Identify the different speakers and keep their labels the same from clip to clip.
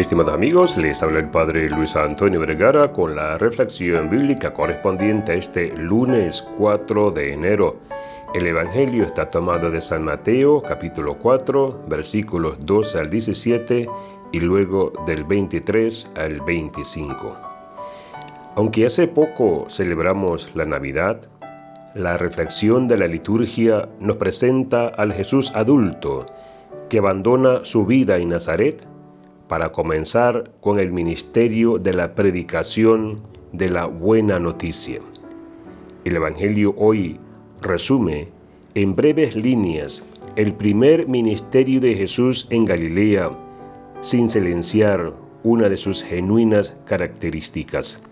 Speaker 1: Estimados amigos, les habla el Padre Luis Antonio Vergara con la reflexión bíblica correspondiente a este lunes 4 de enero. El Evangelio está tomado de San Mateo, capítulo 4, versículos 12 al 17 y luego del 23 al 25. Aunque hace poco celebramos la Navidad, la reflexión de la liturgia nos presenta al Jesús adulto que abandona su vida en Nazaret para comenzar con el ministerio de la predicación de la buena noticia. El Evangelio hoy resume en breves líneas el primer ministerio de Jesús en Galilea sin silenciar una de sus genuinas características.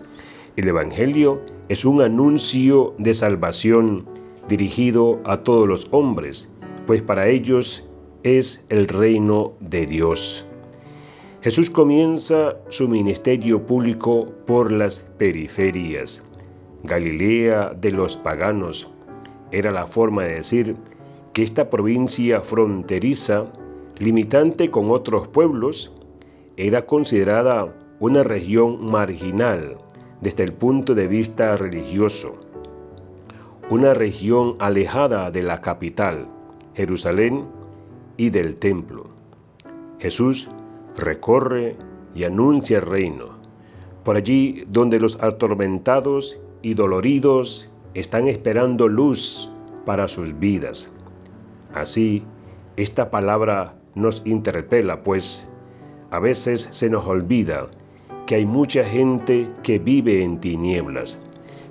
Speaker 1: El Evangelio es un anuncio de salvación dirigido a todos los hombres, pues para ellos es el reino de Dios. Jesús comienza su ministerio público por las periferias. Galilea de los paganos era la forma de decir que esta provincia fronteriza, limitante con otros pueblos, era considerada una región marginal desde el punto de vista religioso, una región alejada de la capital, Jerusalén, y del templo. Jesús recorre y anuncia el reino, por allí donde los atormentados y doloridos están esperando luz para sus vidas. Así, esta palabra nos interpela, pues a veces se nos olvida que hay mucha gente que vive en tinieblas,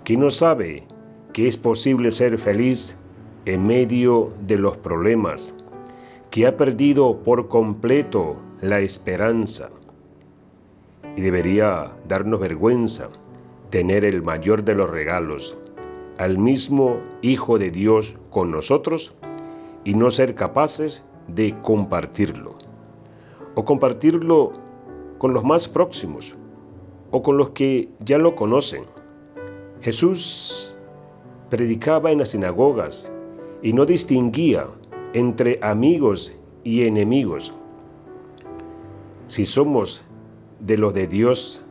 Speaker 1: que no sabe que es posible ser feliz en medio de los problemas, que ha perdido por completo la esperanza. Y debería darnos vergüenza tener el mayor de los regalos, al mismo Hijo de Dios con nosotros y no ser capaces de compartirlo. O compartirlo con los más próximos o con los que ya lo conocen. Jesús predicaba en las sinagogas y no distinguía entre amigos y enemigos. Si somos de los de Dios,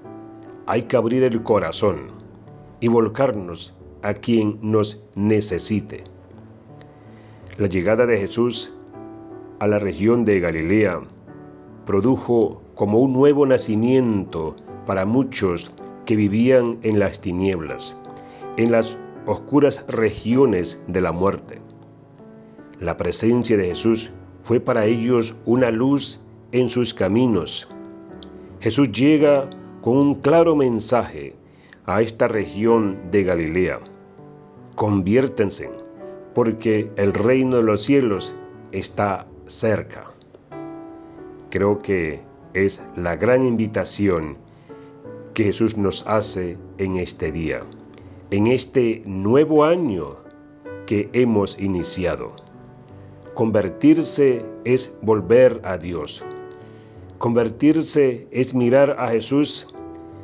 Speaker 1: hay que abrir el corazón y volcarnos a quien nos necesite. La llegada de Jesús a la región de Galilea produjo como un nuevo nacimiento para muchos que vivían en las tinieblas, en las oscuras regiones de la muerte. La presencia de Jesús fue para ellos una luz en sus caminos. Jesús llega con un claro mensaje a esta región de Galilea. Conviértense, porque el reino de los cielos está cerca. Creo que es la gran invitación que Jesús nos hace en este día, en este nuevo año que hemos iniciado. Convertirse es volver a Dios Convertirse es mirar a Jesús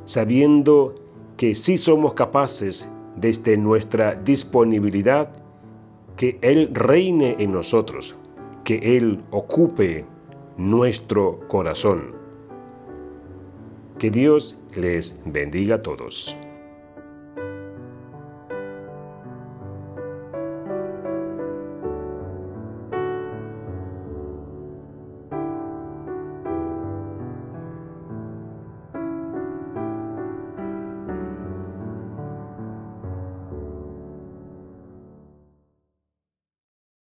Speaker 1: sabiendo que sí somos capaces desde nuestra disponibilidad que Él reine en nosotros, que Él ocupe nuestro corazón. Que Dios les bendiga a todos.